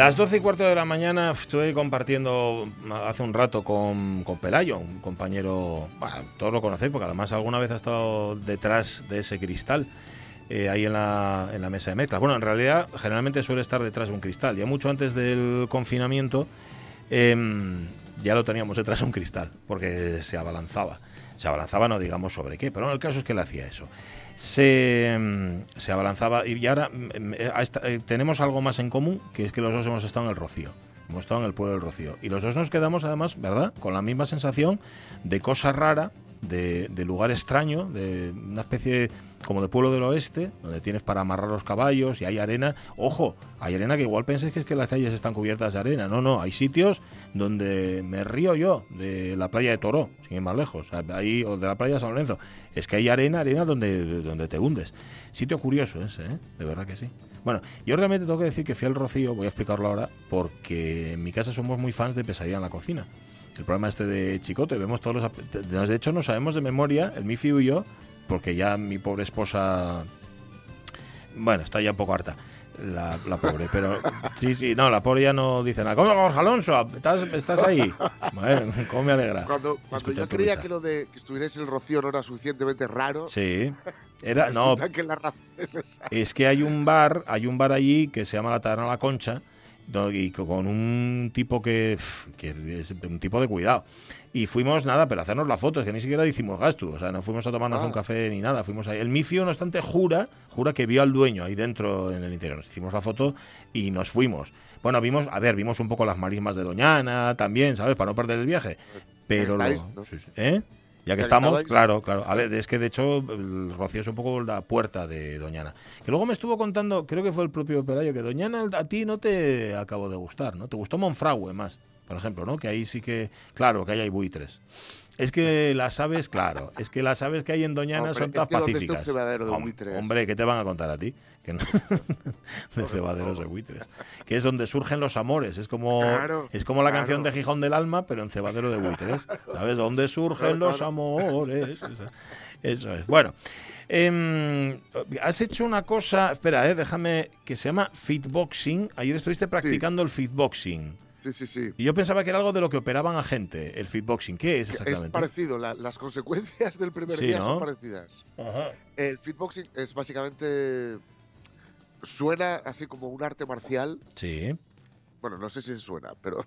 Las 12 y cuarto de la mañana estoy compartiendo hace un rato con, con Pelayo, un compañero, bueno, todos lo conocéis porque además alguna vez ha estado detrás de ese cristal. eh, ahí en la, en la mesa de mezclas. Bueno, en realidad generalmente suele estar detrás de un cristal. Ya mucho antes del confinamiento em, ya lo teníamos detrás de un cristal, porque se abalanzaba. Se abalanzaba, no digamos sobre qué, pero no, el caso es que él hacía eso. Se, em, se abalanzaba y ahora em, eh, a esta- eh, tenemos algo más en común, que es que los dos hemos estado en el Rocío. Hemos estado en el pueblo del Rocío. Y los dos nos quedamos, además, ¿verdad? Con la misma sensación de cosa rara, de, lugar extraño, de una especie como de pueblo del oeste, donde tienes para amarrar los caballos y hay arena. Ojo, hay arena que igual penséis que es que las calles están cubiertas de arena. No, no, hay sitios donde me río yo, de la playa de Toro, sin ir más lejos, ahí, o de la playa de San Lorenzo. Es que hay arena, arena donde, donde te hundes. Sitio curioso ese, ¿eh? De verdad que sí. Bueno, yo realmente tengo que decir que fui al Rocío, voy a explicarlo ahora, porque en mi casa somos muy fans de Pesadilla en la cocina. El programa este de Chicote, vemos todos los... de- hecho, no sabemos de memoria, el Mifiu y yo, porque ya mi pobre esposa... Bueno, está ya un poco harta. La, la pobre, pero sí, sí, no, la pobre ya no dice nada. ¿Cómo, Jorge Alonso? ¿Estás, estás ahí? Bueno, ¿cómo me alegra? Cuando, cuando yo creía risa. que lo de que estuvierais en el Rocío no era suficientemente raro, Sí, era, no, que la razón es esa. es que hay un bar, hay un bar allí que se llama la Taberna La Concha y co- con un tipo que, que es un tipo de cuidado. Y fuimos nada, pero a hacernos la foto, es que ni siquiera hicimos gasto, o sea, no fuimos a tomarnos Ah. un café ni nada, fuimos ahí. El mifio, no obstante, jura, jura que vio al dueño ahí dentro en el interior. Nos hicimos la foto y nos fuimos. Bueno, vimos, a ver, vimos un poco las marismas de Doñana también, ¿sabes? Para no perder el viaje. Pero sí. ¿Eh? Ya que estamos, claro, claro. A ver, es que de hecho el Rocío es un poco la puerta de Doñana. Que luego me estuvo contando, creo que fue el propio Pelayo, que Doñana a ti no te acabó de gustar, ¿no? Te gustó Monfragüe más, por ejemplo, ¿no? Que ahí sí que, claro, que ahí hay buitres. Es que las aves, claro, es que las aves que hay en Doñana Hombre, son un pacíficas. Hombre, ¿qué te van a contar a ti? Que no- de cebaderos de buitres. Que es donde surgen los amores. Es como, Claro, es como la claro. canción de Gijón del Alma, pero en cebadero de buitres. ¿Sabes? ¿Dónde surgen Claro, los amores? Eso, eso es. Bueno, em, has hecho una cosa, espera, eh, déjame, que se llama fitboxing. Ayer estuviste practicando el fitboxing. Sí, sí, sí. Y yo pensaba que era algo de lo que operaban a gente, el fitboxing. ¿Qué es Que Es exactamente? parecido, la- las consecuencias del primer Sí, día ¿no? son parecidas. Ajá. El fitboxing es básicamente. Suena así como un arte marcial. Sí. Bueno, no sé si suena, pero.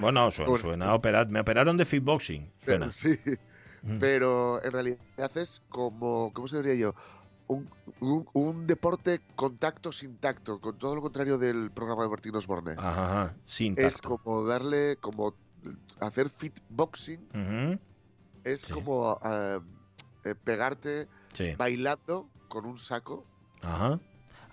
Bueno, su- Bueno. suena. Me operaron de fitboxing. Suena. Sí. Mm. Pero en realidad es como. ¿Cómo se diría yo? Un, un- un deporte con tacto sin tacto, con todo lo contrario del programa de Martín Osborne. Ajá, ajá, sin es tacto. como darle. como hacer fitboxing Ujú, es Sí. como eh, eh, pegarte Sí. bailando con un saco, Ajá.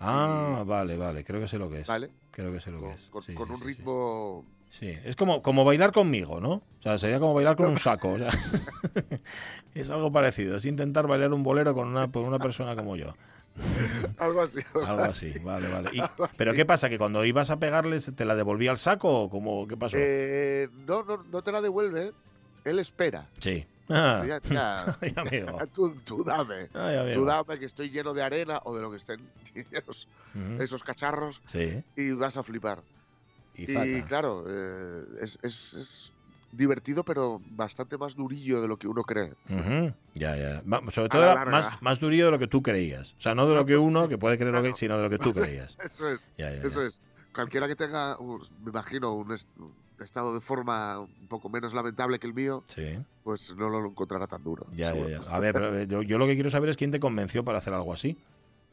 Ah, vale, vale. Creo que sé lo que es. ¿vale? Creo que sé lo que es. con- Sí, con sí, un sí, ritmo. Sí, es como, como bailar conmigo, ¿no? O sea, sería como bailar con un saco. O sea, es algo parecido. Es intentar bailar un bolero con una, con una persona como yo. Algo así. Algo así, vale, vale. Y- Algo ¿Pero así. qué pasa? ¿Que cuando ibas a pegarles te la devolvía al saco o cómo, qué pasó? Eh, no, no, no te la devuelve. Él espera. Sí. Ah, Ya, ya, ay, amigo. tú, tú dame. Ay, amigo. Tú dame que estoy lleno de arena o de lo que estén llenos esos cacharros Sí. y vas a flipar. Y, Y, claro, eh, es, es- es divertido, pero bastante más durillo de lo que uno cree. Ujú, Ya, ya. Va- Sobre todo la más, más durillo de lo que tú creías. O sea, no de lo que uno, que puede creer lo que, sino de lo que tú creías. Eso es, Ya, ya, eso ya. es. Cualquiera que tenga, un- me imagino, un estado de forma un poco menos lamentable que el mío, Sí, pues no lo encontrará tan duro. ya, ya, ya. A ver, eh, yo, yo lo que quiero saber es quién te convenció para hacer algo así.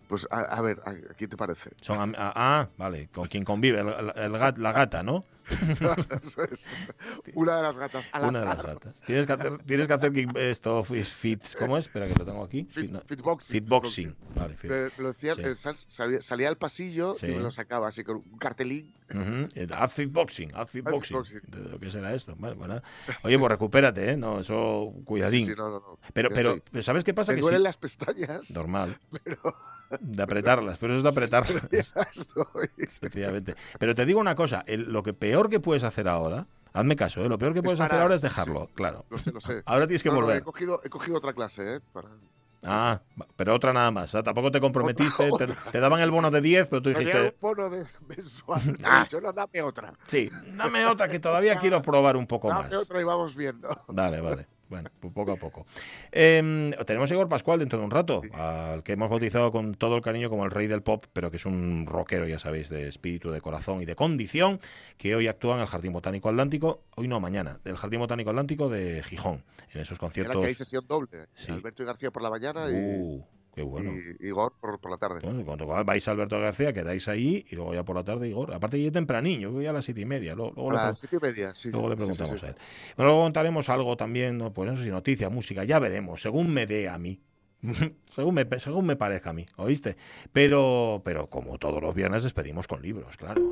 Pues a, a ver, ¿a, quién te parece? Son ah, vale, con quien convive, el- el- el la gata, ¿no? Eso es. Una de las gatas. al Una de las gatas. Tienes que hacer, tienes que hacer esto, fit, fits, ¿cómo es? Espera que lo tengo aquí. Fit- no, fitboxing, Fitboxing. Vale, fit. Lo decían, Sí. eh, sal- salía, salía al pasillo Sí. y me lo sacaba así con un cartelín. Ujú. Haz fitboxing, haz fitboxing. fitboxing. ¿De ¿Qué será esto? Bueno, bueno. Oye, pues recupérate, ¿eh? No, eso, cuidadín. Sí, no, no. Pero, pero, pero ¿sabes qué pasa? me Que duelen las pestañas, normal, pero de apretarlas, pero eso es de apretarlas. Sencillamente. Pero te digo una cosa, el- lo que peor que puedes hacer ahora, hazme caso, ¿eh? lo peor que Es puedes hacer ahora es sí. dejarlo, claro. Lo sé, lo sé. Ahora tienes que No, no, volver. he, cogido, he cogido otra clase, ¿eh? Para... Ah, pero otra nada más. ¿ah? Tampoco te comprometiste, Otra, te, otra. te daban el bono de 10, pero tú dijiste, bono de mensual. Ah. dicho, no, dame otra. sí, dame otra que todavía quiero probar un poco Dame más. otra y vamos viendo. Vale, vale. Bueno, pues poco a poco. Eh, tenemos a Igor Pascual dentro de un rato, al que hemos bautizado con todo el cariño como el rey del pop, pero que es un rockero, ya sabéis, de espíritu, de corazón y de condición, que hoy actúa en el Jardín Botánico Atlántico, hoy no, mañana, del Jardín Botánico Atlántico de Gijón, en esos conciertos. que hay sesión doble. Sí. Alberto y García por la mañana y, Uh, qué bueno. y Igor por, por la tarde. Bueno, cuando vais a Alberto García, quedáis ahí y luego ya por la tarde, Igor. Aparte, ya tempranillo, yo voy a las siete y media. Luego, luego a las siete y media, sí. Luego le Sí, sí, preguntamos sí. a él. Bueno, luego contaremos algo también, ¿no? pues eso sí, noticias, música, ya veremos, según me dé a mí. según, me, según me parezca a mí, ¿oíste? Pero, pero como todos los viernes despedimos con libros, claro.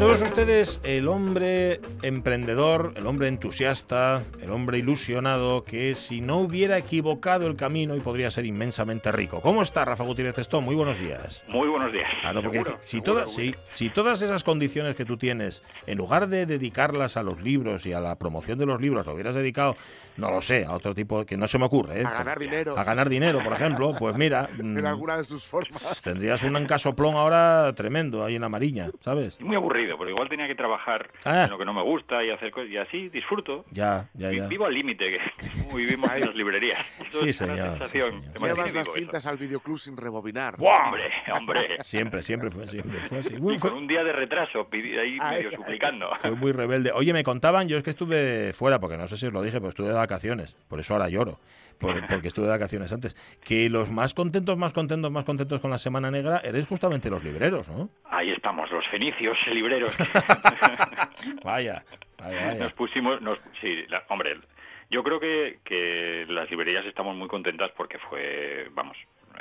Todos ustedes, el hombre emprendedor, el hombre entusiasta, el hombre ilusionado, que si no hubiera equivocado el camino y podría ser inmensamente rico. ¿Cómo está Rafa Gutiérrez Estón? Muy buenos días. Muy buenos días. Claro, porque Seguro, si, seguro, todas, si, si todas esas condiciones que tú tienes, en lugar de dedicarlas a los libros y a la promoción de los libros, lo hubieras dedicado, no lo sé, a otro tipo que no se me ocurre, ¿eh? A ganar dinero A ganar dinero, por ejemplo, pues mira, en mm, alguna de sus formas. tendrías un encasoplón ahora tremendo ahí en la Mariña, ¿sabes? Muy aburrido, porque igual tenía que trabajar Ah. en lo que no me gusta y hacer cosas, y así disfruto. Ya, ya, ya. Vivo al límite, que vivimos en las librerías. Eso Sí, es una señor, sí, señor. Llevas las eso. cintas al videoclub sin rebobinar. ¡Buah! Hombre, hombre. Siempre, siempre fue, siempre fue así. Y Muy, con fue, un día de retraso, ahí Ay, medio ay. suplicando. fue muy rebelde. Oye, me contaban, yo es que estuve fuera, porque no sé si os lo dije, pero estuve de vacaciones. Por eso ahora lloro. Por- porque estuve de vacaciones antes. Que los más contentos, más contentos, más contentos con la Semana Negra eres justamente los libreros, ¿no? Ahí estamos, los fenicios libreros. Vaya, vaya, vaya. Nos pusimos, nos, sí, la- hombre, yo creo que, que las librerías estamos muy contentas porque fue, vamos,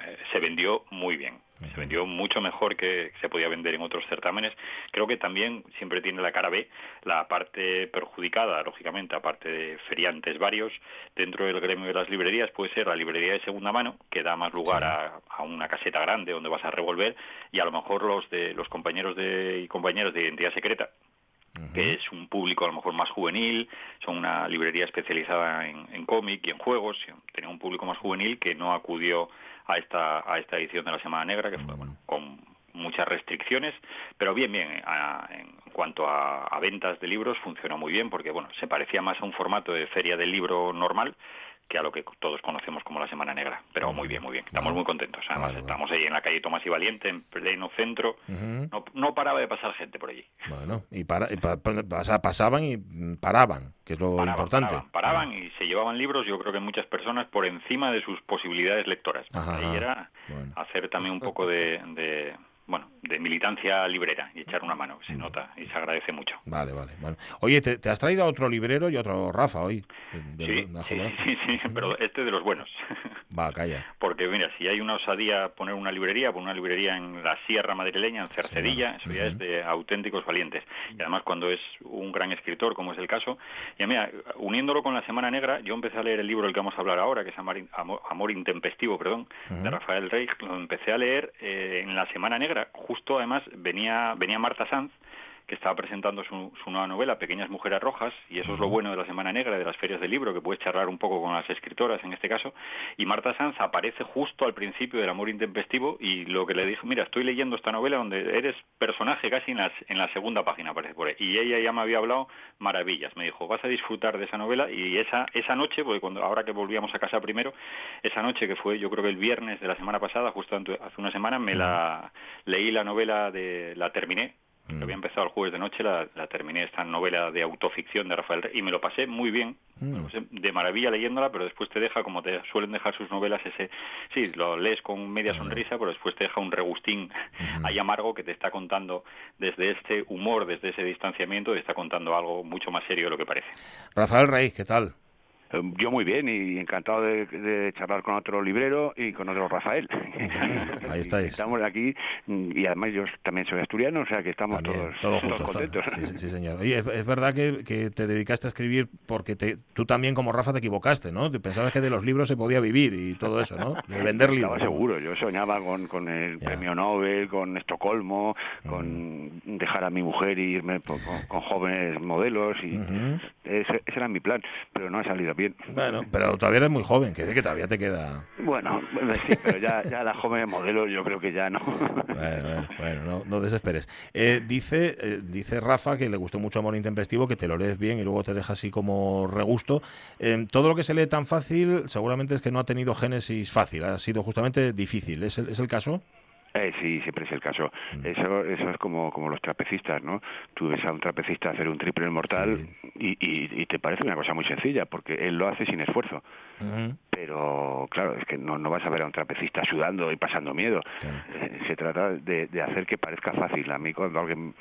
eh, se vendió muy bien. Se vendió mucho mejor que se podía vender en otros certámenes. Creo que también siempre tiene la cara B la parte perjudicada, lógicamente, aparte de feriantes varios, dentro del gremio de las librerías puede ser la librería de segunda mano, que da más lugar Sí. a, a una caseta grande donde vas a revolver, y a lo mejor los de los compañeros de, y compañeras de identidad secreta, que es un público a lo mejor más juvenil, son una librería especializada en, en cómic y en juegos, tenía un público más juvenil que no acudió a esta, a esta edición de la Semana Negra, que fue bueno, con muchas restricciones, pero bien, bien, a- en cuanto a, a ventas de libros funcionó muy bien porque bueno, se parecía más a un formato de feria del libro normal que a lo que todos conocemos como la Semana Negra, pero muy bien, muy bien, estamos muy contentos, además Vale, estamos ahí en la calle Tomás y Valiente, en pleno centro, no, no paraba de pasar gente por allí. Bueno, y, para, y pa- pasaban y paraban, que es lo Paraban, importante. paraban, paraban y se llevaban libros, yo creo que muchas personas por encima de sus posibilidades lectoras. Ajá, Ahí era Bueno. hacer también un poco de, de, bueno, de militancia librera y echar una mano, se nota y se agradece mucho. Vale, vale. Bueno. Oye, ¿te, te has traído a otro librero y otro Rafa hoy? De- de- Sí, sí, sí, sí, pero este de los buenos. Va, calla. Porque mira, si hay una osadía poner una librería, poner una librería en la Sierra Madrileña, en Cercedilla, eso ya es de auténticos valientes. Y además cuando es un gran escritor, como es el caso, y mira, uniéndolo con la Semana Negra, yo empecé a leer el libro del que vamos a hablar ahora, que es Amar, Amor, Amor Intempestivo, perdón, de Rafael Reich, lo empecé a leer eh, en la Semana Negra, justo además venía, venía Marta Sanz, que estaba presentando su, su nueva novela, Pequeñas Mujeres Rojas, y eso es lo bueno de la Semana Negra, de las ferias del libro, que puedes charlar un poco con las escritoras en este caso, y Marta Sanz aparece justo al principio del Amor Intempestivo, y lo que le dijo, mira, estoy leyendo esta novela donde eres personaje casi en, las, en la segunda página, aparece por ahí, y ella ya me había hablado maravillas, me dijo, vas a disfrutar de esa novela, y esa, esa noche, porque cuando, ahora que volvíamos a casa primero, esa noche que fue yo creo que el viernes de la semana pasada, justo hace una semana, me la leí la novela de, la terminé, Mm. Había empezado el jueves de noche, la, terminé esta novela de autoficción de Rafael Rey y me lo pasé muy bien, mm. de maravilla leyéndola, pero después te deja, como te suelen dejar sus novelas, ese, sí, lo lees con media sonrisa, pero después te deja un regustín ahí amargo que te está contando desde este humor, desde ese distanciamiento, te está contando algo mucho más serio de lo que parece. Rafael Rey, ¿qué tal? Eh, yo muy bien y encantado de, charlar con otro librero y con otro Rafael. Ahí estáis. Estamos aquí y además yo también soy asturiano, o sea que estamos todos, contentos. Sí, señor. Y es, verdad que, te dedicaste a escribir porque te, tú también como Rafa te equivocaste, ¿no? Pensabas que de los libros se podía vivir y todo eso, ¿no? De vender libros. Estaba seguro, yo soñaba con, con el premio Nobel, con Estocolmo, con dejar a mi mujer e irme con, jóvenes modelos y ese, ese, era mi plan, pero no ha salido bueno, pero todavía eres muy joven, que dice que todavía te queda. Bueno, sí, pero ya, ya la joven modelo yo creo que ya no. Bueno, bueno, no, desesperes. Eh, dice, eh, dice Rafa que le gustó mucho Amor Intempestivo, que te lo lees bien y luego te deja así como regusto. Eh, todo lo que se lee tan fácil, seguramente es que no ha tenido génesis fácil, ha sido justamente difícil. ¿Es el, es el caso? Eh, sí, siempre es el caso. Mm. Eso, eso es como, como los trapecistas, ¿no? Tú ves a un trapecista hacer un triple mortal y, y, te parece una cosa muy sencilla, porque él lo hace sin esfuerzo. Pero, claro, es que no, no vas a ver a un trapecista sudando y pasando miedo. Eh, se trata de, de, hacer que parezca fácil. A mí cuando alguien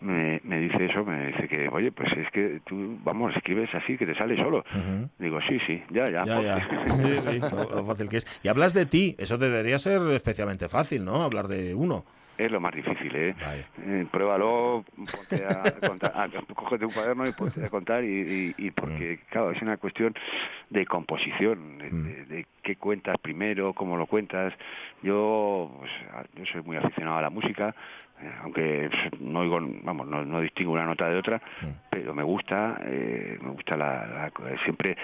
me, me, dice eso, me dice que, oye, pues es que tú, vamos, escribes así, que te sale solo. Digo, sí, sí, ya, ya. ya, ya. sí, sí, lo fácil que es. Y hablas de ti, eso debería ser especialmente fácil, ¿no? hablar de uno. Es lo más difícil, ¿eh? eh pruébalo, ponte a contar, cógete un cuaderno y ponte a contar y, y, porque, mm. claro, es una cuestión de composición, de, mm. qué cuentas primero, cómo lo cuentas. Yo, pues, yo soy muy aficionado a la música, eh, aunque no oigo, vamos, no, distingo una nota de otra, mm. pero me gusta, eh, me gusta la, siempre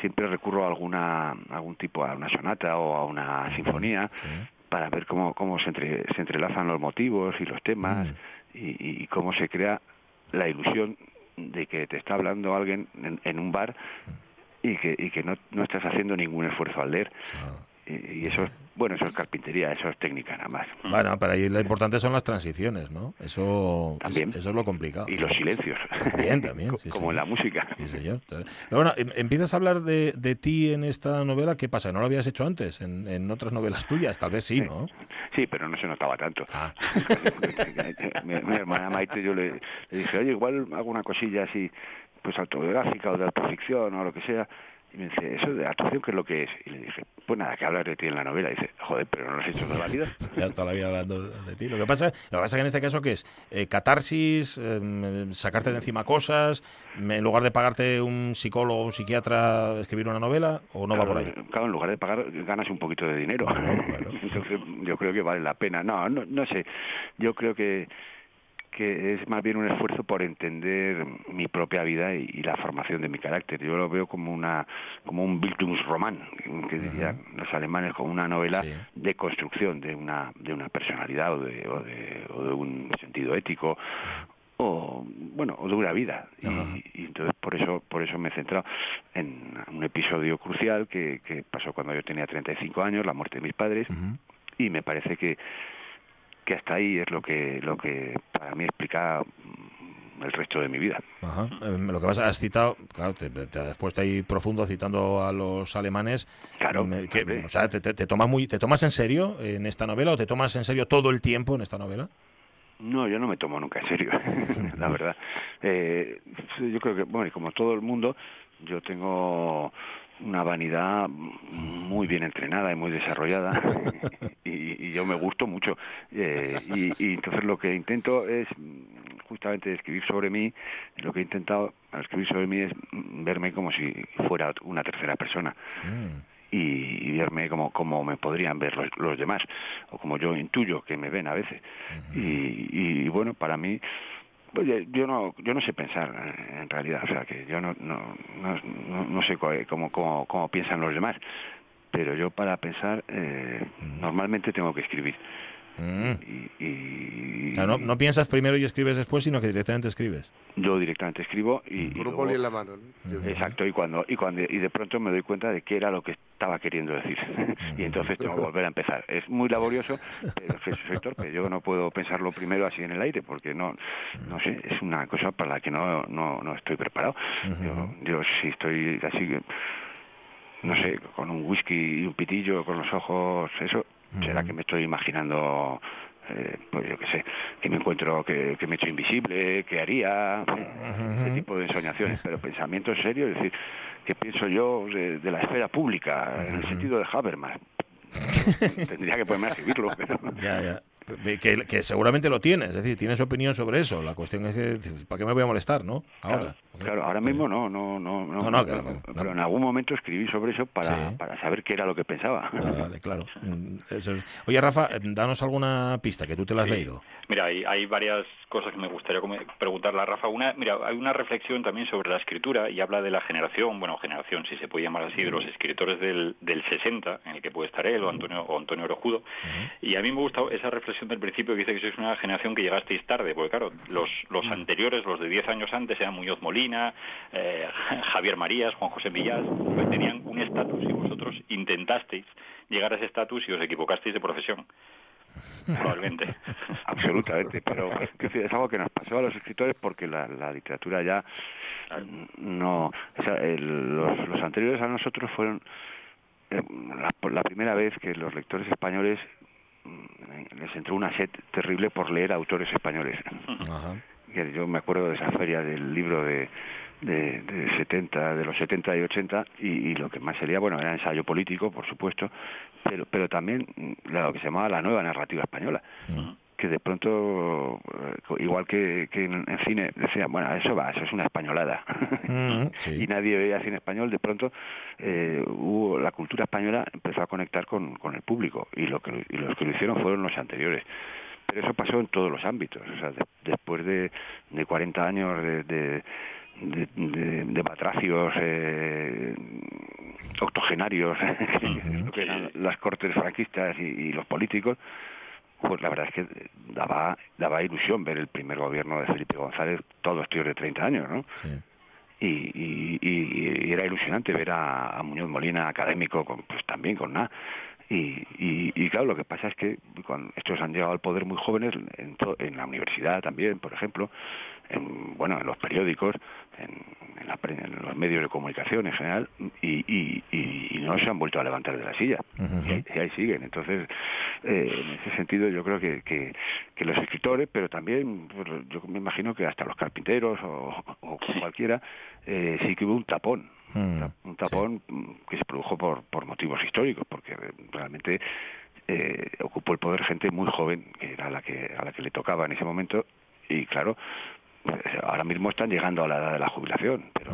siempre recurro a alguna algún tipo a una sonata o a una sinfonía para ver cómo, cómo se, entre, se entrelazan los motivos y los temas mm. y, cómo se crea la ilusión de que te está hablando alguien en, un bar y que, y que no, no estás haciendo ningún esfuerzo al leer. Ah. Y, eso es bueno, eso es carpintería, eso es técnica nada más. Bueno, pero ahí lo importante son las transiciones, ¿no? Eso, Es, eso es lo complicado. Y los silencios. También, también. Como en la música. Sí, señor. bueno, em, empiezas a hablar de, de, ti en esta novela. ¿Qué pasa? ¿No lo habías hecho antes en, en otras novelas tuyas? Tal vez sí, ¿no? Sí, pero no se notaba tanto. Ah. mi, hermana Maite, yo le, le dije, oye, igual hago una cosilla así, pues autobiográfica o de autoficción o lo que sea y me dice, ¿eso de actuación qué es lo que es? Y le dije, pues nada, que hablar de ti en la novela. Y dice, joder, pero no lo has hecho toda la vida. ya toda la vida hablando de ti. Lo que pasa, lo que pasa es que en este caso, ¿qué es? Eh, catarsis, em, sacarte de encima cosas, en lugar de pagarte un psicólogo o un psiquiatra escribir una novela, ¿o no va por ahí? Claro, en lugar de pagar, ganas un poquito de dinero. Entonces, yo creo que vale la pena. No, no, no sé. Yo creo que que es más bien un esfuerzo por entender mi propia vida y, la formación de mi carácter. Yo lo veo como una como un Bildungsroman, que dirían los alemanes, como una novela de construcción de una de una personalidad o de, o de, un sentido ético o bueno o de una vida. Y, entonces por eso por eso me he centrado en un episodio crucial que, que pasó cuando yo tenía 35 años la muerte de mis padres y me parece que que hasta ahí es lo que lo que para mí explica mm, el resto de mi vida. Ajá. Eh, lo que vas has citado, claro, te, has puesto ahí profundo citando a los alemanes. Claro. Que, o sea, te, te, tomas muy, ¿te tomas en serio en esta novela o te tomas en serio todo el tiempo en esta novela? No, yo no me tomo nunca en serio, la verdad. Eh, yo creo que, bueno, y como todo el mundo, yo tengo una vanidad muy bien entrenada y muy desarrollada y, yo me gusto mucho. Eh, y, entonces lo que intento es justamente escribir sobre mí lo que he intentado escribir sobre mí es verme como si fuera una tercera persona. Mm. y, verme como, como me podrían ver los, demás o como yo intuyo que me ven a veces. Y, y bueno para mí Oye, yo no, yo no sé pensar eh, en realidad, o sea que yo no, no, no, no sé cómo, cómo, cómo, piensan los demás, pero yo para pensar eh, normalmente tengo que escribir. Mm. Y, no, no, piensas primero y escribes después, sino que directamente escribes. Yo directamente escribo y... Con un en la mano. Exacto, y cuando, y cuando y de pronto me doy cuenta de qué era lo que estaba queriendo decir. y entonces tengo que volver a empezar. Es muy laborioso, pero Jesús Héctor, que yo no puedo pensarlo primero así en el aire, porque no, no sé, es una cosa para la que no, no, no estoy preparado. yo, yo sí estoy así no sé, con un whisky y un pitillo, con los ojos, eso, será que me estoy imaginando eh, pues yo qué sé, que me encuentro, que, me he hecho invisible, que haría, ese tipo de ensoñaciones, pero pensamiento serio, es decir, que pienso yo de, la esfera pública, en el sentido de Habermas. Tendría que ponerme a escribirlo, pero... Ya, ya. Que, seguramente lo tienes, es decir, tienes opinión sobre eso. La cuestión es que, ¿para qué me voy a molestar, no? Ahora. Claro, ahora mismo no, no, no, no, pero, en algún momento escribí sobre eso para, para saber qué era lo que pensaba. Vale, claro. Mm, Oye, Rafa, eh, danos alguna pista, que tú te la has leído. Mira, hay, hay varias cosas que me gustaría preguntarle a Rafa. Una, mira, hay una reflexión también sobre la escritura y habla de la generación, bueno, generación, si se puede llamar así, de los escritores del, del 60, en el que puede estar él o Antonio, o Antonio Orojudo. Y a mí me gusta esa reflexión del principio que dice que sois una generación que llegasteis tarde, porque claro, los, los anteriores, los de 10 años antes, eran Muñoz Molina, eh, Javier Marías, Juan José Villas, pues tenían un estatus y vosotros intentasteis llegar a ese estatus y os equivocasteis de profesión. Probablemente. Absolutamente, pero es algo que nos pasó a los escritores porque la, literatura ya no. los, anteriores a nosotros fueron eh, la, primera vez que los lectores españoles mm, les entró una sed terrible por leer autores españoles. Yo me acuerdo de esa feria del libro de de, de 70, de los 70 y 80 y, lo que más sería, bueno, era ensayo político, por supuesto, pero, pero también lo que se llamaba la nueva narrativa española. que de pronto, eh, igual que, que en, cine, decía, bueno, eso va, eso es una españolada. y nadie veía cine español, de pronto eh, hubo, la cultura española empezó a conectar con, con el público y, lo que, y los que lo hicieron fueron los anteriores. Pero eso pasó en todos los ámbitos. O sea, después de, de 40 años de de, de, de batracios eh, octogenarios, que eran las cortes franquistas y, los políticos, pues la verdad es que daba, daba ilusión ver el primer gobierno de Felipe González, todos tíos de 30 años, ¿no? Y, y, era ilusionante ver a, Muñoz Molina académico, con, pues también con nada. Y, y, claro, lo que pasa es que cuando estos han llegado al poder muy jóvenes, en, en la universidad también, por ejemplo, en, bueno, en los periódicos, en, la, en, los medios de comunicación en general, y, y, y, no se han vuelto a levantar de la silla. y, ahí siguen. Entonces, eh, en ese sentido, yo creo que, que, que los escritores, pero también, pues, yo me imagino que hasta los carpinteros o, o cualquiera, eh, sí que hubo un tapón. Mm, un tapón que se produjo por, por motivos históricos, porque realmente eh, ocupó el poder gente muy joven, que era la que, a la que le tocaba en ese momento, y claro, ahora mismo están llegando a la edad de la jubilación, pero,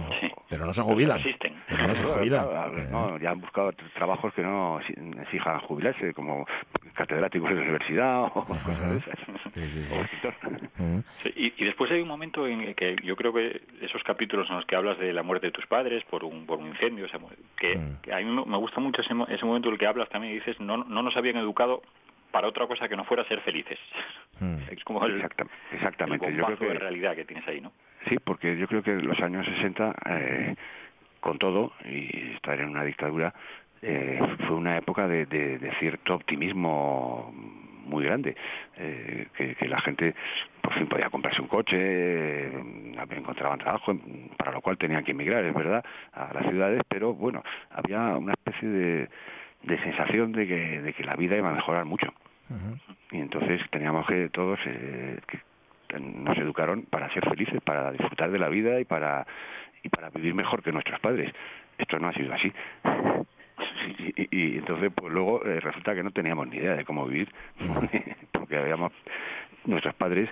pero no se jubilan. Pero no se jubilan. no, ya han buscado trabajos que no exijan jubilarse, como catedráticos de la universidad o cosas de esas. y, después hay un momento en el que yo creo que esos capítulos en los que hablas de la muerte de tus padres por un, por un incendio, que, a mí me gusta mucho ese, ese momento en el que hablas también y dices, no, no nos habían educado para otra cosa que no fuera ser felices. Hmm. Es como el, exactamente. yo creo que, de realidad que tienes ahí, ¿no? Sí, porque yo creo que los años 60, eh, con todo, y estar en una dictadura, eh, fue una época de, de, cierto optimismo muy grande, eh, que, la gente por fin podía comprarse un coche, eh, encontraban trabajo, para lo cual tenían que emigrar, es verdad, a las ciudades, pero bueno, había una especie de, de sensación de que, de que la vida iba a mejorar mucho. Y entonces teníamos que todos eh, que nos educaron para ser felices, para disfrutar de la vida y para y para vivir mejor que nuestros padres. Esto no ha sido así. Y, entonces pues luego eh, resulta que no teníamos ni idea de cómo vivir porque habíamos nuestros padres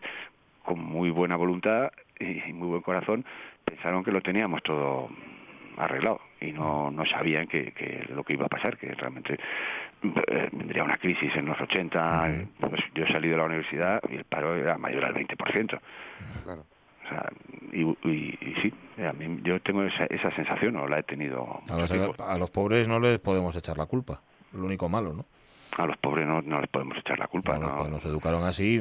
con muy buena voluntad y muy buen corazón pensaron que lo teníamos todo arreglado y no, no sabían que, que lo que iba a pasar, que realmente vendría una crisis en los 80. Pues yo salí de la universidad y el paro era mayor al 20%. Claro. O sea, y, y, sí, a mí, yo tengo esa, esa sensación, o la he tenido. A los, a los pobres no les podemos echar la culpa, lo único malo, ¿no? A los pobres no, no les podemos echar la culpa. No, pues nos educaron así,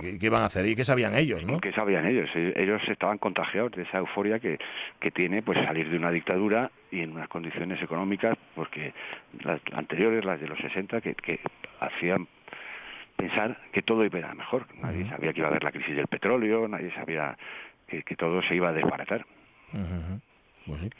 ¿qué, iban a hacer? ¿Y qué sabían ellos? ¿no? ¿Qué sabían ellos? E, ellos estaban contagiados de esa euforia que, que tiene pues salir de una dictadura y en unas condiciones económicas, porque las anteriores, las de los 60, que, que hacían pensar que todo iba a ir mejor. Nadie sabía que iba a haber la crisis del petróleo, nadie sabía que, que todo se iba a desbaratar. Pues sí.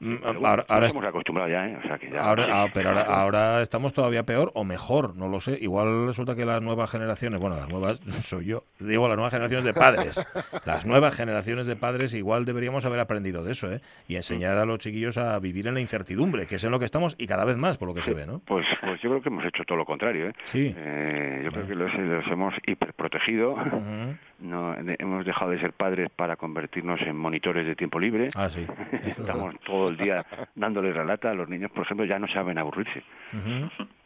Mm, ahora, estamos acostumbrados ya, ¿eh? Ahora, ah, pero ahora, ahora, estamos todavía peor o mejor, no lo sé. Igual resulta que las nuevas generaciones, bueno, las nuevas soy yo, digo las nuevas generaciones de padres, las nuevas generaciones de padres igual deberíamos haber aprendido de eso, ¿eh? Y enseñar a los chiquillos a vivir en la incertidumbre, que es en lo que estamos y cada vez más, por lo que se ve, ¿no? Pues, pues yo creo que hemos hecho todo lo contrario, ¿eh? Sí. Eh, yo creo que los, hemos hiperprotegido. No hemos dejado de ser padres para convertirnos en monitores de tiempo libre. Ah, sí. Estamos todo el día dándoles la lata. Los niños, por ejemplo, ya no saben aburrirse.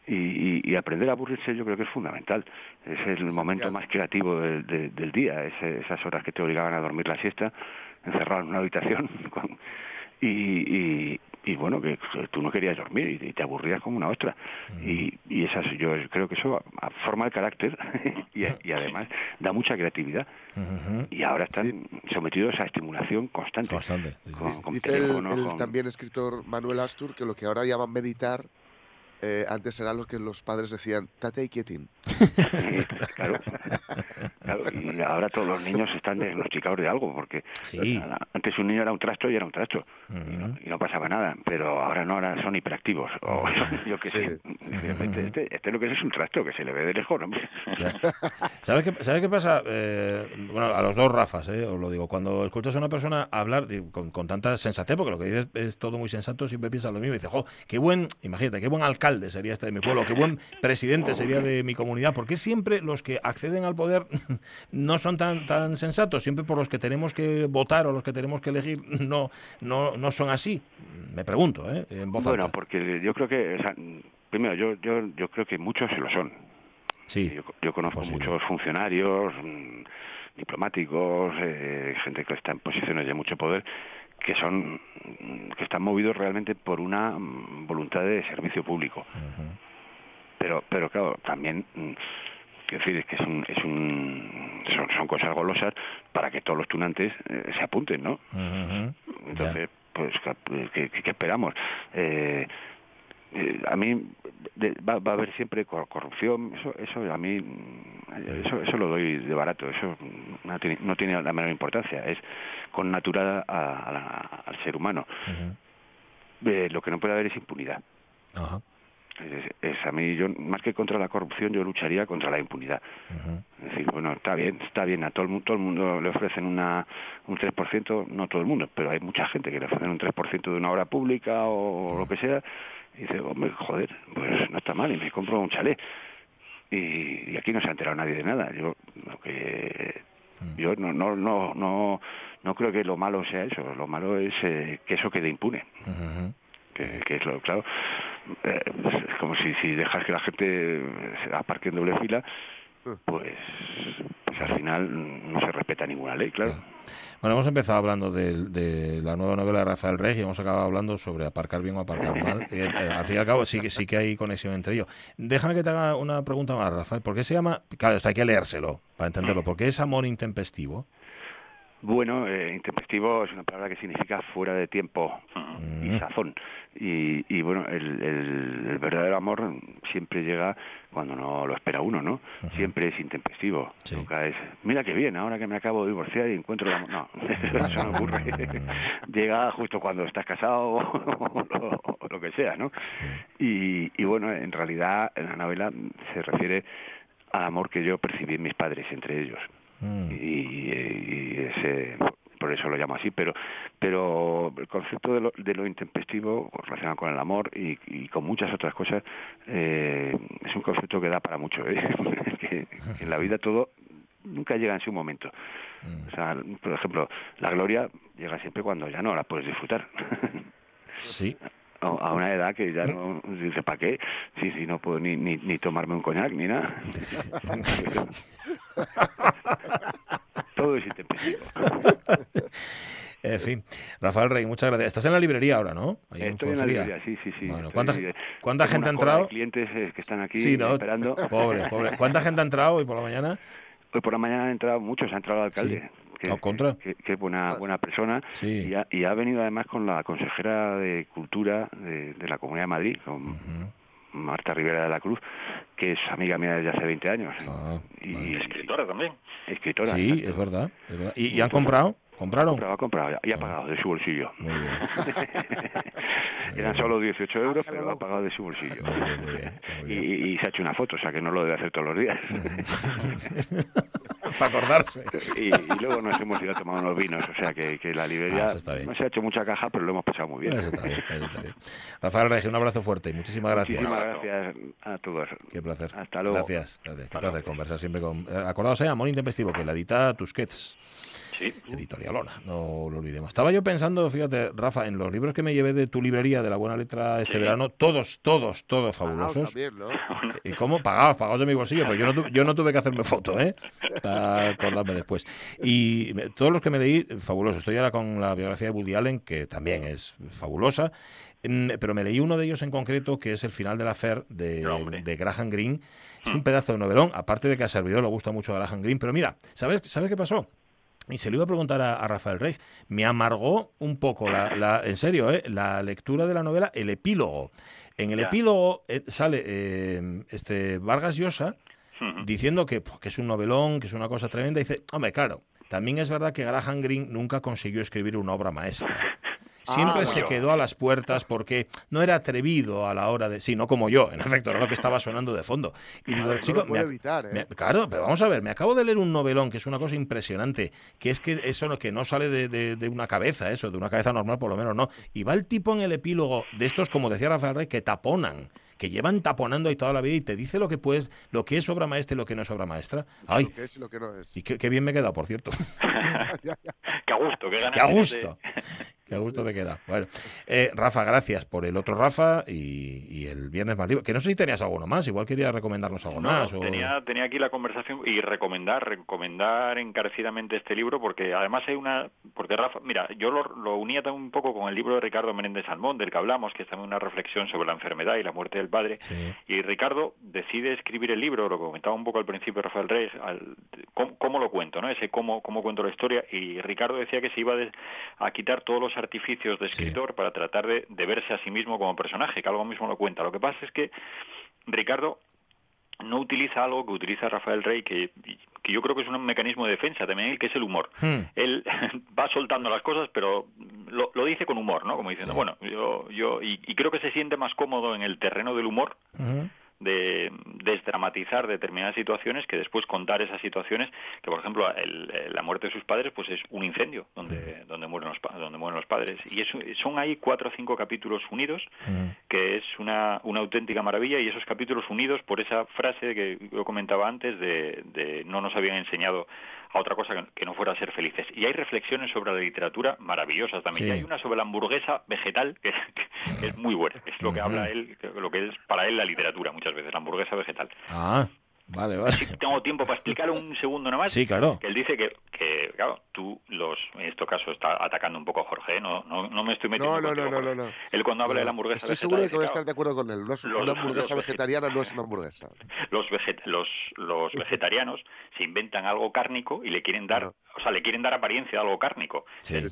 y, aprender a aburrirse yo creo que es fundamental. Es el momento más creativo del, día, esas horas que te obligaban a dormir la siesta, encerrado en una habitación y, y bueno, que, tú no querías dormir y, te aburrías como una ostra. Mm. Y, y esas, yo creo que eso forma el carácter y, además da mucha creatividad. Y ahora están sometidos a estimulación constante. Constante. Dice el, también escritor Manuel Astur que lo que ahora llaman meditar eh, antes era lo que los padres decían, tate y quietín. claro. Y ahora todos los niños están diagnosticados de algo, porque antes un niño era un trasto y era un trasto, y, no, pasaba nada, pero ahora no, ahora son hiperactivos. O yo qué sé. Este, este, este, lo que es es un trasto, que se le ve de lejos, hombre. ¿Sabes qué, ¿Sabes qué pasa? Eh, bueno, a los dos Rafas, eh, os lo digo. Cuando escuchas a una persona hablar con, con, tanta sensatez, porque lo que dices es todo muy sensato, siempre piensas lo mismo, y dices, jo, qué buen, imagínate, qué buen alcalde sería este de mi pueblo, qué buen presidente sería de mi comunidad. porque siempre los que acceden al poder no son tan, tan sensatos? Siempre por los que tenemos que votar o los que tenemos que elegir no, no, no son así. Me pregunto, ¿eh? En voz bueno, porque yo creo que, primero, yo, yo, yo creo que muchos se lo son. Sí, yo, conozco muchos funcionarios, mm, diplomáticos, eh, gente que está en posiciones de mucho poder que son que están movidos realmente por una mm, voluntad de servicio público. Pero pero claro también mm, decir es que es un, es un son, cosas golosas para que todos los tunantes eh, se apunten no entonces pues ¿qué, esperamos eh, eh, a mí va, va, a haber siempre corrupción eso eso a mí eso eso lo doy de barato eso no tiene, no tiene la menor importancia es con natural al ser humano. Eh, lo que no puede haber es impunidad. Es, a mí yo más que contra la corrupción yo lucharía contra la impunidad. Es decir bueno está bien está bien a todo el mundo todo el mundo le ofrecen una un 3% no todo el mundo pero hay mucha gente que le ofrecen un 3% de una obra pública o lo que sea y dice, hombre, joder, pues no está mal, y me compro un chalet. Y, aquí no se ha enterado nadie de nada. Yo que mm. yo no no no no no creo que lo malo sea eso. Lo malo es eh, que eso quede impune. que, que, es lo claro. Eh, es como si, si dejas que la gente aparque en doble fila pues, pues al final no se respeta ninguna ley, claro. Bueno, hemos empezado hablando de, la nueva novela de Rafael Rey y hemos acabado hablando sobre aparcar bien o aparcar mal. Eh, eh, al fin y al cabo sí, sí que hay conexión entre ellos. Déjame que te haga una pregunta más, Rafael. ¿Por qué se llama, claro, esto hay que leérselo para entenderlo, ¿por qué es amor intempestivo? Bueno, eh, intempestivo es una palabra que significa fuera de tiempo y mm. sazón. Y, bueno, el, verdadero amor siempre llega cuando no lo espera uno, ¿no? Siempre es intempestivo. Nunca es, mira qué bien, ahora que me acabo de divorciar y encuentro el amor. No, eso no ocurre. llega justo cuando estás casado o lo, que sea, ¿no? Y, y bueno, en realidad en la novela se refiere al amor que yo percibí en mis padres, entre ellos. Mm. Y, ese, por eso lo llamo así, pero, pero el concepto de lo, de lo intempestivo relacionado con el amor y, con muchas otras cosas eh, es un concepto que da para mucho. ¿eh? que en la vida todo nunca llega en su momento. Mm. O sea, por ejemplo, la gloria llega siempre cuando ya no la puedes disfrutar. Sí. A una edad que ya no dice para qué si si no puedo ni, ni, ni tomarme un coñac ni nada todo es intempestivo. En fin, Rafael Rey, muchas gracias. Estás en la librería ahora, ¿no? Estoy en, la librería, sí, sí, sí. Bueno, ¿cuánta, ¿cuánta gente ha entrado? clientes eh, que están aquí esperando. Pobre, pobre. ¿Cuánta gente ha entrado hoy por la mañana? Hoy por la mañana han entrado muchos, ha entrado el alcalde. Que, contra? Que, es buena, buena persona y, ha, venido además con la consejera de Cultura de, la Comunidad de Madrid, con Marta Rivera de la Cruz, que es amiga mía desde hace 20 años. Ah, y escritora también. Escritora. Sí, es verdad, ¿Y, han comprado? ¿Compraron? Comprado, comprado, y ha ah. pagado de su bolsillo. Muy bien. Eran solo 18 euros, pero lo ha pagado de su bolsillo. Y, se ha hecho una foto, o sea que no lo debe hacer todos los días. Para acordarse. Y, luego nos hemos ido a tomar unos vinos, o sea que, la librería ah, no se ha hecho mucha caja, pero lo hemos pasado muy bien. Eso está bien, Rafael Reyes, un abrazo fuerte y muchísimas gracias. Muchísimas gracias a todos. Qué placer. Hasta luego. Gracias, gracias. Qué placer conversar siempre con... Eh, acordaos, eh, Amor Intempestivo, que la edita Tusquets. Sí. Editorialona, no lo olvidemos. Estaba yo pensando, fíjate, Rafa, en los libros que me llevé de tu librería de la buena letra este verano, todos, todos, todos fabulosos. ¿Y cómo? Pagados, pagados de mi bolsillo, pero yo no, tuve, yo no tuve que hacerme foto, ¿eh? Para acordarme después. Y todos los que me leí, fabulosos. Estoy ahora con la biografía de Woody Allen, que también es fabulosa. Mm, pero me leí uno de ellos en concreto, que es el final de la Fer de, de Graham Greene. Es un hmm. pedazo de novelón, aparte de que a servidor le gusta mucho a Graham Greene. Pero mira, ¿sabes, ¿sabes qué pasó? Y se lo iba a preguntar a, Rafael Rey. Me amargó un poco, la, en serio, ¿eh? la lectura de la novela, el epílogo. En el epílogo eh, sale eh, este Vargas Llosa diciendo que, pues, que, es un novelón, que es una cosa tremenda. Y dice, hombre, claro, también es verdad que Graham Greene nunca consiguió escribir una obra maestra. Siempre ah, se quedó a las puertas porque no era atrevido a la hora de. Sí, no como yo, en efecto, era lo que estaba sonando de fondo. Y digo, chico, ¿eh? claro, pero vamos a ver, me acabo de leer un novelón que es una cosa impresionante, que es que eso no, que no sale de, de, una cabeza, eso, de una cabeza normal por lo menos no. Y va el tipo en el epílogo de estos, como decía Rafael Rey, que taponan que llevan taponando ahí toda la vida y te dice lo que puedes, lo que es obra maestra y lo que no es obra maestra. Ay, lo que es y lo que no es. Y qué, bien me he quedado, por cierto. qué a gusto, qué a gusto. Qué gusto me queda. Bueno, eh, Rafa, gracias por el otro Rafa y, el viernes más libre. Que no sé si tenías alguno más, igual querías recomendarnos algo más. Tenía, tenía aquí la conversación y recomendar, recomendar encarecidamente este libro porque además hay una, porque Rafa, mira, yo lo, unía también un poco con el libro de Ricardo Menéndez Salmón, del que hablamos, que es también una reflexión sobre la enfermedad y la muerte del padre. Y Ricardo decide escribir el libro, lo comentaba un poco al principio Rafael Reyes, al, cómo, lo cuento, ¿no? Ese cómo, cómo cuento la historia. Y Ricardo decía que se iba a quitar todos los artificios de escritor para tratar de, verse a sí mismo como personaje, que algo mismo lo cuenta. Lo que pasa es que Ricardo no utiliza algo que utiliza Rafael Rey, que, que yo creo que es un mecanismo de defensa también, que es el humor. Hmm. Él va soltando las cosas, pero lo, dice con humor, ¿no? Como diciendo, bueno, yo, yo y, creo que se siente más cómodo en el terreno del humor de desdramatizar determinadas situaciones que después contar esas situaciones que por ejemplo la muerte de sus padres pues es un incendio donde donde mueren los donde mueren los padres. Y eso, son ahí cuatro o cinco capítulos unidos que es una, una auténtica maravilla. Y esos capítulos unidos por esa frase que yo comentaba antes de, de no nos habían enseñado a otra cosa que, no fuera a ser felices. Y hay reflexiones sobre la literatura maravillosas también. Y hay una sobre la hamburguesa vegetal que, es muy buena. Es lo que habla él, lo que es para él la literatura muchas veces, la hamburguesa vegetal. Ah. Vale, vale. Si tengo tiempo para explicar un segundo nomás. Sí, claro. Que él dice que, que, claro, tú los, en este caso está atacando un poco a Jorge, ¿eh? no, no, no me estoy metiendo. No, no, no, no, no, Él cuando habla de la hamburguesa estoy seguro de que voy a estar de acuerdo con él. No una hamburguesa vegetariana no es una hamburguesa. Los, los, los vegetarianos se inventan algo cárnico y le quieren dar, o sea, le quieren dar apariencia de algo cárnico.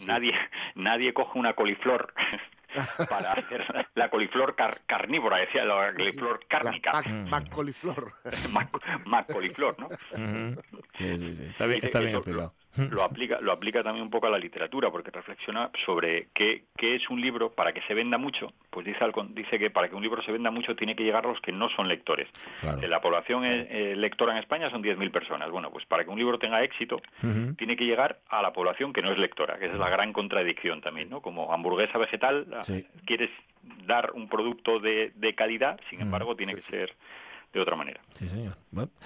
nadie, nadie coge una coliflor para hacer la coliflor carnívora, decía la coliflor cárnica. Mac, coliflor. Mac, coliflor, ¿no? Sí, sí, sí. Está bien, está bien explicado. Lo, aplica, lo aplica también un poco a la literatura, porque reflexiona sobre qué, qué es un libro para que se venda mucho. Pues dice, dice que para que un libro se venda mucho tiene que llegar a los que no son lectores. La población eh, lectora en España son 10.000 personas. Bueno, pues para que un libro tenga éxito, tiene que llegar a la población que no es lectora, que es la gran contradicción también, ¿no? Como hamburguesa vegetal, quieres dar un producto de, de calidad, sin embargo, tiene que ser de otra manera. Sí, señor.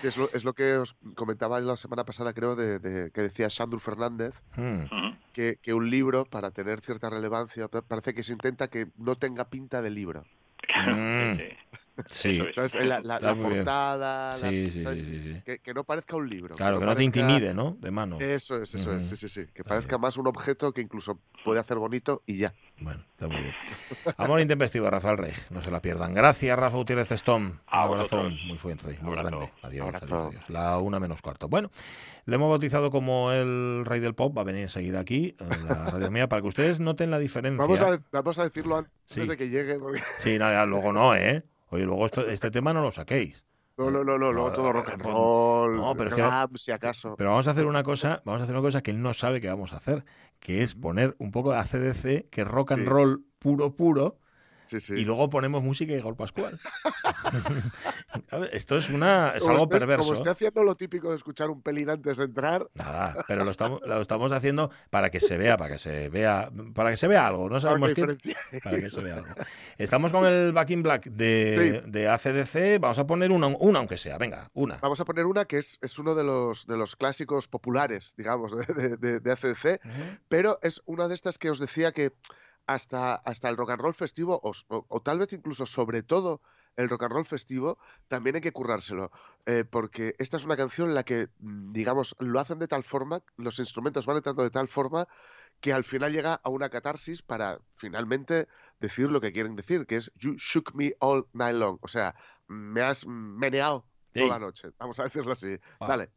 Es, lo, es, lo, que os comentaba la semana pasada, creo, de, que decía Sandro Fernández, hmm. que, que, un libro, para tener cierta relevancia, parece que se intenta que no tenga pinta de libro. Claro, hmm. Sí. La, portada, sí, sí, sí, que, no parezca un libro. Claro, que no, te intimide, ¿no? De mano. Eso es, eso es, sí, sí, sí. Que parezca más un objeto que incluso puede hacer bonito y ya. Bueno, está muy bien. Amor intempestivo, Rafael Rey. No se la pierdan. Gracias, Rafa Gutiérrez Stone. Un abrazo muy fuerte, muy grande. Adiós, adiós, La una menos cuarto. Bueno, le hemos bautizado como el rey del pop. Va a venir enseguida aquí, en la radio mía, para que ustedes noten la diferencia. Vamos a, vamos a decirlo antes de que llegue. Sí, no, luego no, ¿eh? Oye, luego este tema no lo saquéis. No, no, no, no, luego todo rock and roll, no, pero si acaso. Pero vamos a hacer una cosa, vamos a hacer una cosa que él no sabe que vamos a hacer, que es poner un poco de ACDC, que es rock and roll puro, puro, y luego ponemos música y Igor Pascual. Esto es una es algo perverso. Como estoy haciendo lo típico de escuchar un pelín antes de entrar. Nada, pero lo estamos, lo estamos haciendo para que se vea, para que se vea, para que se vea algo. No sabemos qué. Para que se vea algo. Estamos con el Back in Black de, de ACDC. Vamos a poner una, una, aunque sea. Venga, una. Vamos a poner una que es, es uno de los, de los clásicos populares, digamos, de, de, ACDC, pero es una de estas que os decía que hasta, hasta el rock and roll festivo, o, tal vez incluso sobre todo el rock and roll festivo, también hay que currárselo. Eh, porque esta es una canción en la que, mm, digamos, lo hacen de tal forma, los instrumentos van entrando de tal forma que al final llega a una catarsis para finalmente decir lo que quieren decir, que es You shook me all night long. O sea, me has meneado toda la noche. Vamos a decirlo así. Dale.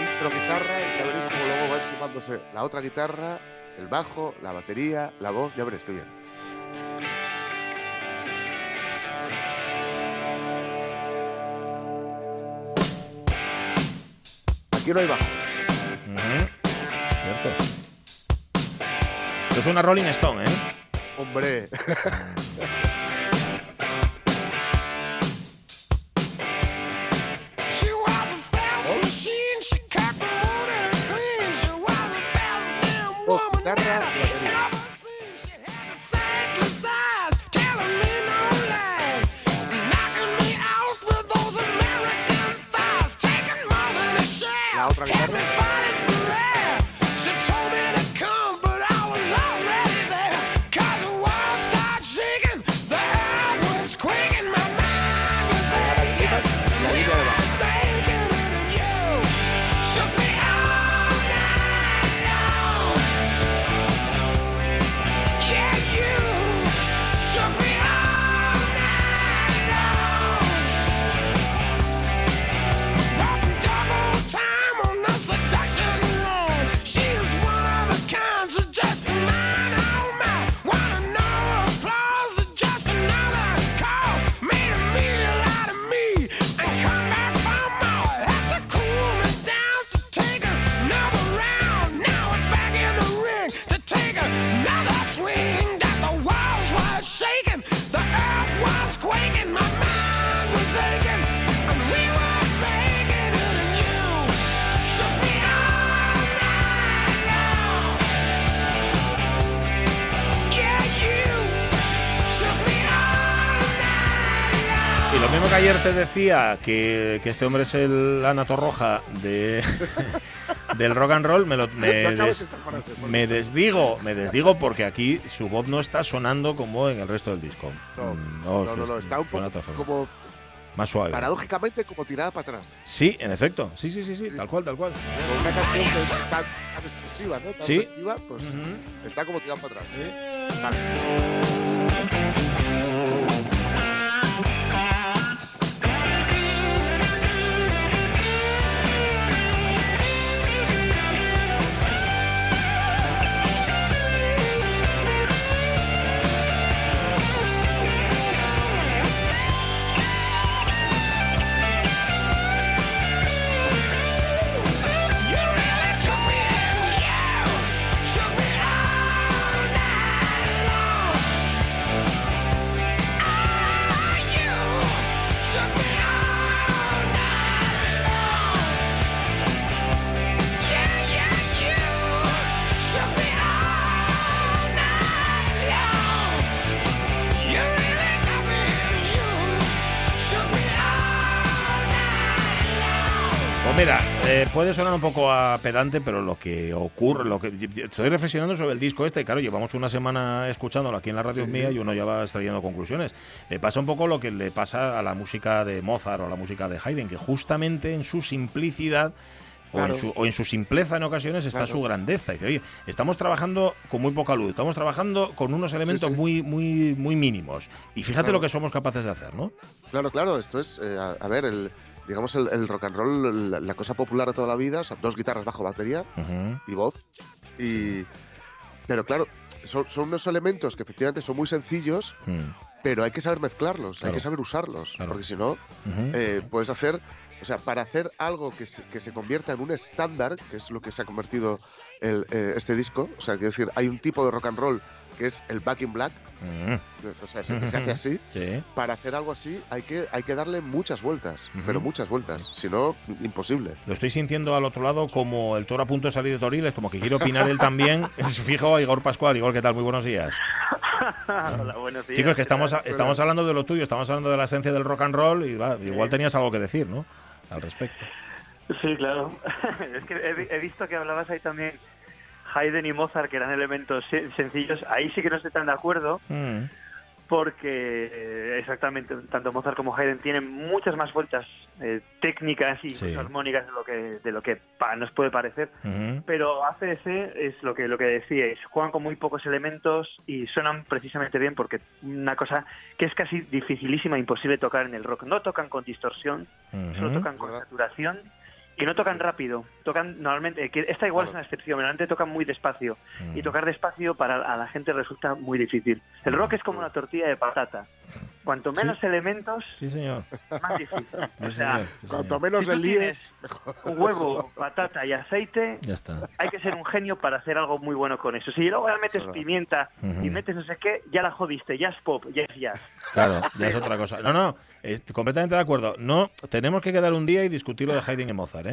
Intro guitarra y ya veréis cómo luego van sumándose la otra guitarra, el bajo, la batería, la voz, ya veréis qué bien. Aquí no hay bajo. Cierto. Esto es una Rolling Stone, ¿eh? Hombre. decía que, este hombre es el Anato Roja de, del rock and roll, me, lo, me, desdigo, me desdigo porque aquí su voz no está sonando como en el resto del disco. No, mm, no, no, está un poco como más suave. Paradójicamente como tirada para atrás. Sí, en efecto. Sí, sí, sí, sí, tal cual, tal cual. una canción que es tan, explosiva, ¿no? Tan ¿Sí? pues está como tirada para atrás. Mira, puede sonar un poco a pedante, pero lo que ocurre, lo que estoy reflexionando sobre el disco este, claro, llevamos una semana escuchándolo aquí en la radio mía y uno ya va extrayendo conclusiones. Le pasa un poco lo que le pasa a la música de Mozart o a la música de Haydn, que justamente en su simplicidad o, en su, simpleza en ocasiones está su grandeza. Dice, oye, estamos trabajando con muy poca luz, estamos trabajando con unos elementos muy muy muy mínimos. Y fíjate lo que somos capaces de hacer, ¿no? Claro, claro, esto es, eh, a, ver, el, digamos el, rock and roll, la, cosa popular de toda la vida, o sea, dos guitarras bajo batería y voz. Y, pero claro, son, unos elementos que efectivamente son muy sencillos, mm. pero hay que saber mezclarlos, hay que saber usarlos, porque si no, eh, puedes hacer o sea, para hacer algo que se, que se convierta en un estándar, que es lo que se ha convertido el, eh, este disco, o sea, quiero decir, hay un tipo de rock and roll que es el back in black, mm. o sea, se, se hace así. Para hacer algo así hay que, hay que darle muchas vueltas, pero muchas vueltas, si no, imposible. Lo estoy sintiendo al otro lado como el toro a punto de salir de Toriles, como que quiere opinar él también. Fijo a Igor Pascual. Igor, ¿qué tal? Muy buenos días. Hola, buenos días. Chicos, que estamos, estamos hablando de lo tuyo, estamos hablando de la esencia del rock and roll y igual tenías algo que decir, ¿no? Al respecto. Sí, claro. es que he, visto que hablabas ahí también Haydn y Mozart, que eran elementos sencillos. Ahí sí que no estoy tan de acuerdo. Mm porque eh, exactamente tanto Mozart como Haydn tienen muchas más vueltas eh, técnicas y armónicas de lo que de lo que nos puede parecer. Pero ACDC es lo que lo que decíais juegan con muy pocos elementos y suenan precisamente bien porque una cosa que es casi dificilísima imposible tocar en el rock no tocan con distorsión solo tocan con saturación que no tocan rápido, tocan normalmente, que esta igual es una excepción, normalmente tocan muy despacio y tocar despacio para a la gente resulta muy difícil. El rock es como una tortilla de patata. Cuanto menos elementos, más difícil. o sea, cuanto menos si el un huevo, patata y aceite, ya está. hay que ser un genio para hacer algo muy bueno con eso. Si luego metes pimienta y metes no sé qué, ya la jodiste, ya es pop, ya es jazz. Claro, ya es otra cosa. No, no, eh, completamente de acuerdo. No, tenemos que quedar un día y discutir lo de Haydn y Mozart, ¿eh?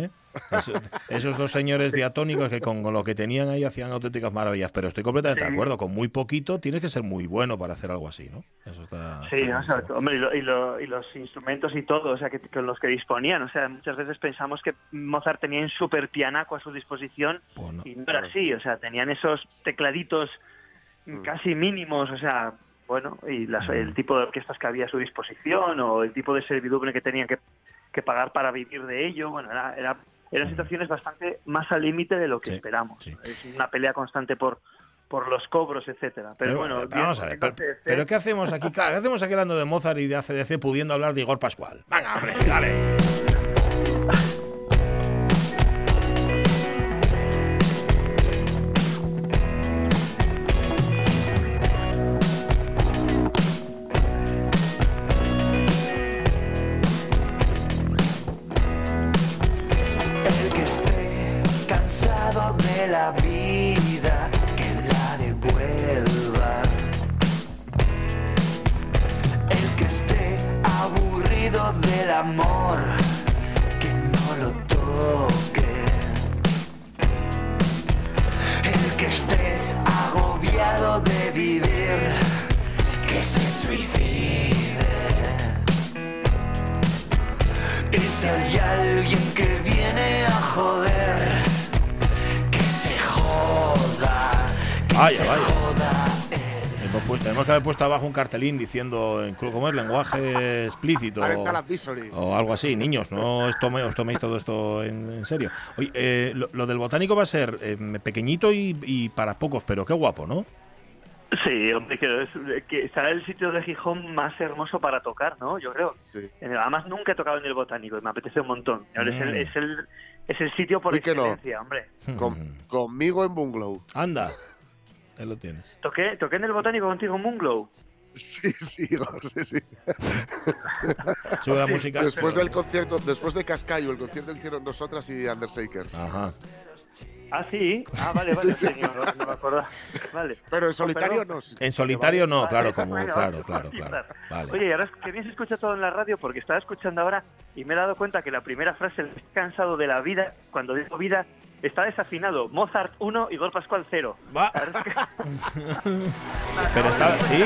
Esos dos señores diatónicos que con lo que tenían ahí hacían auténticas maravillas. Pero estoy completamente de acuerdo, con muy poquito tienes que ser muy bueno para hacer algo así, ¿no? Eso está, sí, hombre, y, los instrumentos y todo, o sea, que con los que disponían. O sea, muchas veces pensamos que Mozart tenía un super pianaco a su disposición pues y no era así. O sea, tenían esos tecladitos mm. casi mínimos, o sea, bueno, y las, el tipo de orquestas que había a su disposición o el tipo de servidumbre que tenían que, pagar para vivir de ello, bueno, era, era eran situaciones bastante más al límite de lo que esperamos. Es una pelea constante por, por los cobros, etcétera. Pero, bueno, vamos a ver, pero, ¿qué hacemos aquí? Claro, ¿qué hacemos aquí hablando de Mozart y de ACDC pudiendo hablar de Igor Pascual? Venga, hombre, dale. Que haber puesto abajo un cartelín diciendo, ¿cómo es? Lenguaje explícito. O, algo así. Niños, no os toméis, todo esto en, serio. Oye, eh, lo, del botánico va a ser eh, pequeñito y, para pocos, pero qué guapo, ¿no? Sí, hombre, que, es, que estará el sitio de Gijón más hermoso para tocar, ¿no? Yo creo. Además, nunca he tocado en el botánico y me apetece un montón. Es, el, mm. es, el, es, el, sitio por excelencia, hombre. conmigo en Bungalow. Anda. Ahí lo tienes. ¿Toqué, toqué en el Botánico contigo Moonglow? Sí, sí, sí, sí. Sube la música. Después del concierto, después de Cascayo, el concierto que hicieron nosotras y Undersakers. Ajá. Ah, sí. Ah, vale, vale, señor, no me acuerdo. Vale. Pero en solitario no. En solitario no, claro, como, claro, claro, claro. Vale. Oye, ahora que bien se escucha todo en la radio, porque estaba escuchando ahora y me he dado cuenta que la primera frase, el cansado de la vida, cuando digo vida, está desafinado. Mozart 1 y Gol Pascual 0. Va. pero está, sí.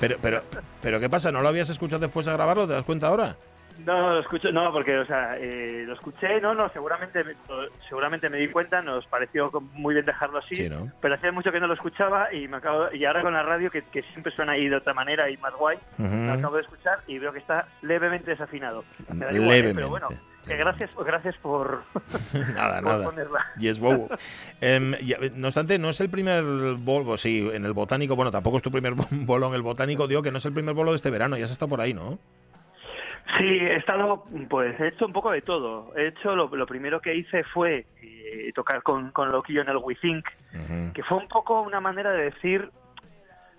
Pero, pero, pero, ¿qué pasa? ¿No lo habías escuchado después de grabarlo? ¿Te das cuenta ahora? No, lo escucho, no, porque, o sea, eh, lo escuché, no, no, seguramente, seguramente me di cuenta, nos pareció muy bien dejarlo así, pero hacía mucho que no lo escuchaba y me acabo, y ahora con la radio, que, siempre suena ahí de otra manera y más guay, me acabo de escuchar y veo que está levemente desafinado. levemente. pero bueno, gracias, gracias por, nada, nada. Y es bobo. Em, no obstante, no es el primer bolo, sí, en el botánico, bueno, tampoco es tu primer bolo en el botánico, digo que no es el primer bolo de este verano, ya se está por ahí, ¿no? Sí, he estado, pues he hecho un poco de todo. He hecho, lo, primero que hice fue eh, tocar con, con Loquillo en el WeThink, que fue un poco una manera de decir,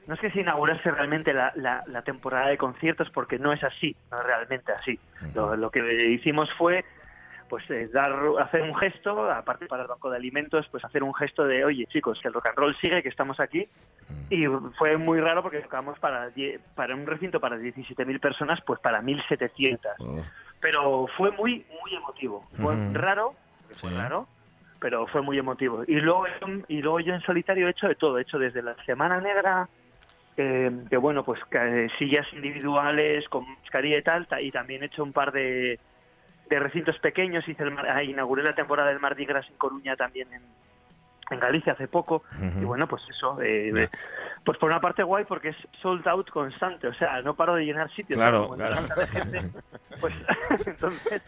no es que se inaugurase realmente la, la, temporada de conciertos, porque no es así, no es realmente así. lo, que hicimos fue pues eh, dar hacer un gesto aparte para el banco de alimentos pues hacer un gesto de oye chicos que el rock and roll sigue que estamos aquí y fue muy raro porque tocamos para para un recinto para 17.000 personas pues para 1.700 pero fue muy muy emotivo. Fue raro fue raro pero fue muy emotivo. Y luego y luego yo en solitario he hecho de todo. He hecho desde la semana negra eh, que bueno pues sillas individuales con mascarilla y tal y también he hecho un par de de recintos pequeños. Hice el, ah, inauguré la temporada del Mardi Gras en Coruña también en, en Galicia hace poco. Y bueno, pues eso. Eh, pues por una parte guay porque es sold out constante. O sea, no paro de llenar sitios. Claro, claro. pues entonces,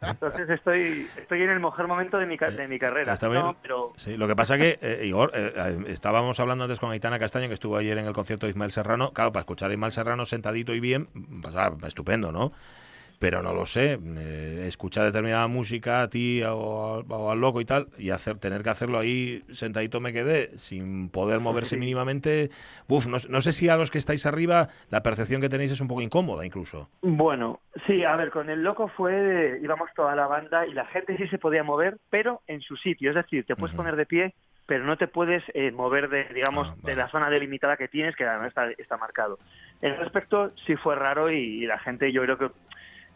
entonces estoy, estoy en el mejor momento de mi, de mi carrera. pero... Sí, lo que pasa que, eh, Igor, eh, estábamos hablando antes con Aitana Castaño, que estuvo ayer en el concierto de Ismael Serrano. Claro, para escuchar a Ismael Serrano sentadito y bien, pues, ah, estupendo, ¿no? Pero no lo sé, eh, escuchar determinada música a ti o, al loco y tal, y hacer tener que hacerlo ahí sentadito me quedé, sin poder moverse mínimamente. Uf, no, sé si a los que estáis arriba la percepción que tenéis es un poco incómoda incluso. Bueno, sí, a ver, con el loco fue, íbamos toda la banda y la gente sí se podía mover, pero en su sitio, es decir, te puedes poner de pie pero no te puedes eh, mover de, digamos, ah, de la zona delimitada que tienes, que además está, está marcado. En ese aspecto sí fue raro y, la gente yo creo que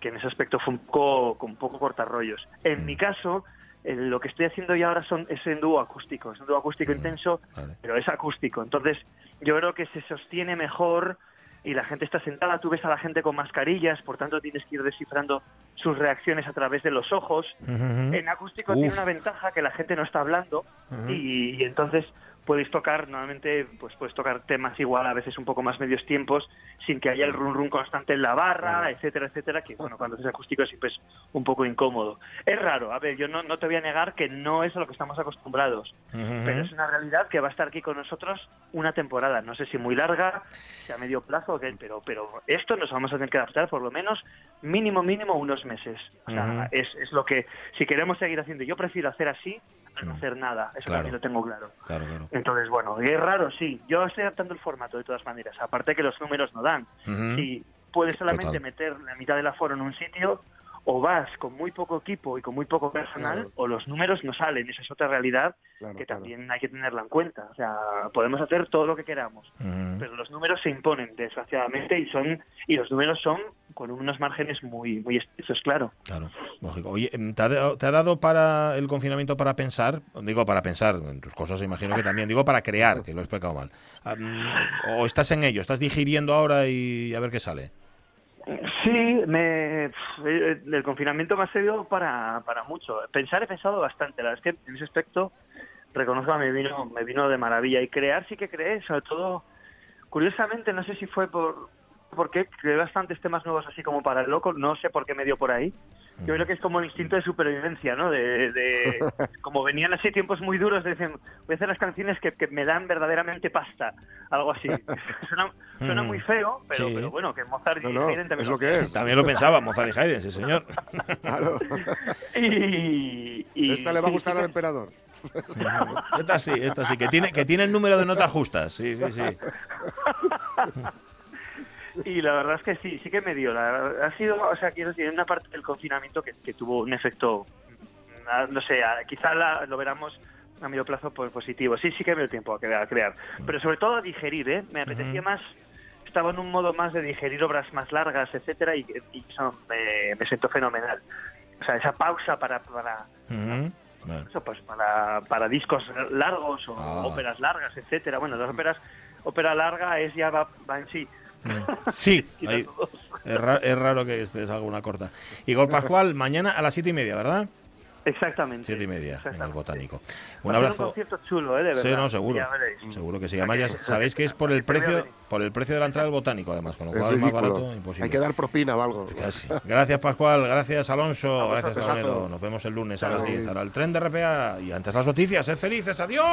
que en ese aspecto fue un poco, un poco cortarrollos. En mi caso, lo que estoy haciendo ya ahora son, es en dúo acústico, es un dúo acústico mm, intenso, pero es acústico. Entonces, yo creo que se sostiene mejor y la gente está sentada, tú ves a la gente con mascarillas, por tanto tienes que ir descifrando sus reacciones a través de los ojos. En acústico tiene una ventaja que la gente no está hablando y, entonces puedes tocar, normalmente pues puedes tocar temas igual a veces un poco más medios tiempos sin que haya el run run constante en la barra, etcétera, etcétera, que bueno, cuando es acústico siempre es un poco incómodo. Es raro, a ver, yo no, no te voy a negar que no es a lo que estamos acostumbrados, pero es una realidad que va a estar aquí con nosotros una temporada, no sé si muy larga, si a medio plazo, pero, pero esto nos vamos a tener que adaptar por lo menos mínimo, mínimo unos meses. O sea, es, es lo que, si queremos seguir haciendo, yo prefiero hacer así no hacer nada, eso también lo tengo claro. Entonces, bueno, es raro, sí, yo estoy adaptando el formato de todas maneras, aparte que los números no dan. Si puedes solamente meter la mitad del aforo en un sitio, o vas con muy poco equipo y con muy poco personal, o los números no salen. Esa es otra realidad que también hay que tenerla en cuenta. O sea, podemos hacer todo lo que queramos, pero los números se imponen, desgraciadamente, y son y los números son con unos márgenes muy muy estrechos, claro. Claro, lógico. Oye, ¿te ha, ¿te ha, dado para el confinamiento para pensar? Digo para pensar, en tus cosas imagino que también. Digo para crear, que lo he explicado mal. ¿O estás en ello? ¿Estás digiriendo ahora y a ver qué sale? Sí, me, el confinamiento me ha servido para, para mucho. Pensar he pensado bastante. La verdad es que en ese aspecto reconozco me vino, me vino de maravilla. Y crear sí que creé, sobre todo, curiosamente, no sé si fue por, porque creé bastantes temas nuevos así como para el loco, no sé por qué me dio por ahí. Yo creo que es como el instinto de supervivencia, ¿no? De, como venían así tiempos muy duros, de decir, voy a hacer las canciones que, me dan verdaderamente pasta, algo así. suena, muy feo, pero, pero, bueno, que Mozart y Haydn también es lo, que es. También lo pensaba Mozart y Haydn, sí señor. claro. Y, esta le va a gustar al emperador. esta sí, esta sí, que tiene, que tiene el número de notas justas, sí, sí, sí. Y la verdad es que sí, sí que me dio. ha sido, o sea, quiero decir, una parte del confinamiento que, tuvo un efecto, mm, no sé, quizá lo veramos a medio plazo pues, positivo. Sí, sí que me dio tiempo a crear, pero sobre todo a digerir, ¿eh? Me apetecía más, estaba en un modo más de digerir obras más largas, etcétera, y, eso me, me siento fenomenal. O sea, esa pausa para... para Eso, pues para, para discos largos o ah. óperas largas, etcétera. Bueno, las óperas, ópera larga es ya va, va en sí Sí, es, raro que estés alguna corta. Igor Pascual, mañana a las siete y media, ¿verdad? Exactamente. Siete y media en el Botánico. Un abrazo. Un concierto chulo, ¿eh? De verdad. Sí, no, seguro. Seguro que sí. Además, ya sabéis que es por el precio por el precio de la entrada del Botánico, además, con lo cual es más barato imposible. Hay que dar propina o algo. Gracias, Pascual. Gracias, Alonso. gracias, Carmedo. Nos vemos el lunes a las 10. Ahora el tren de RPA y antes las noticias. ¡Sed felices! ¡Adiós!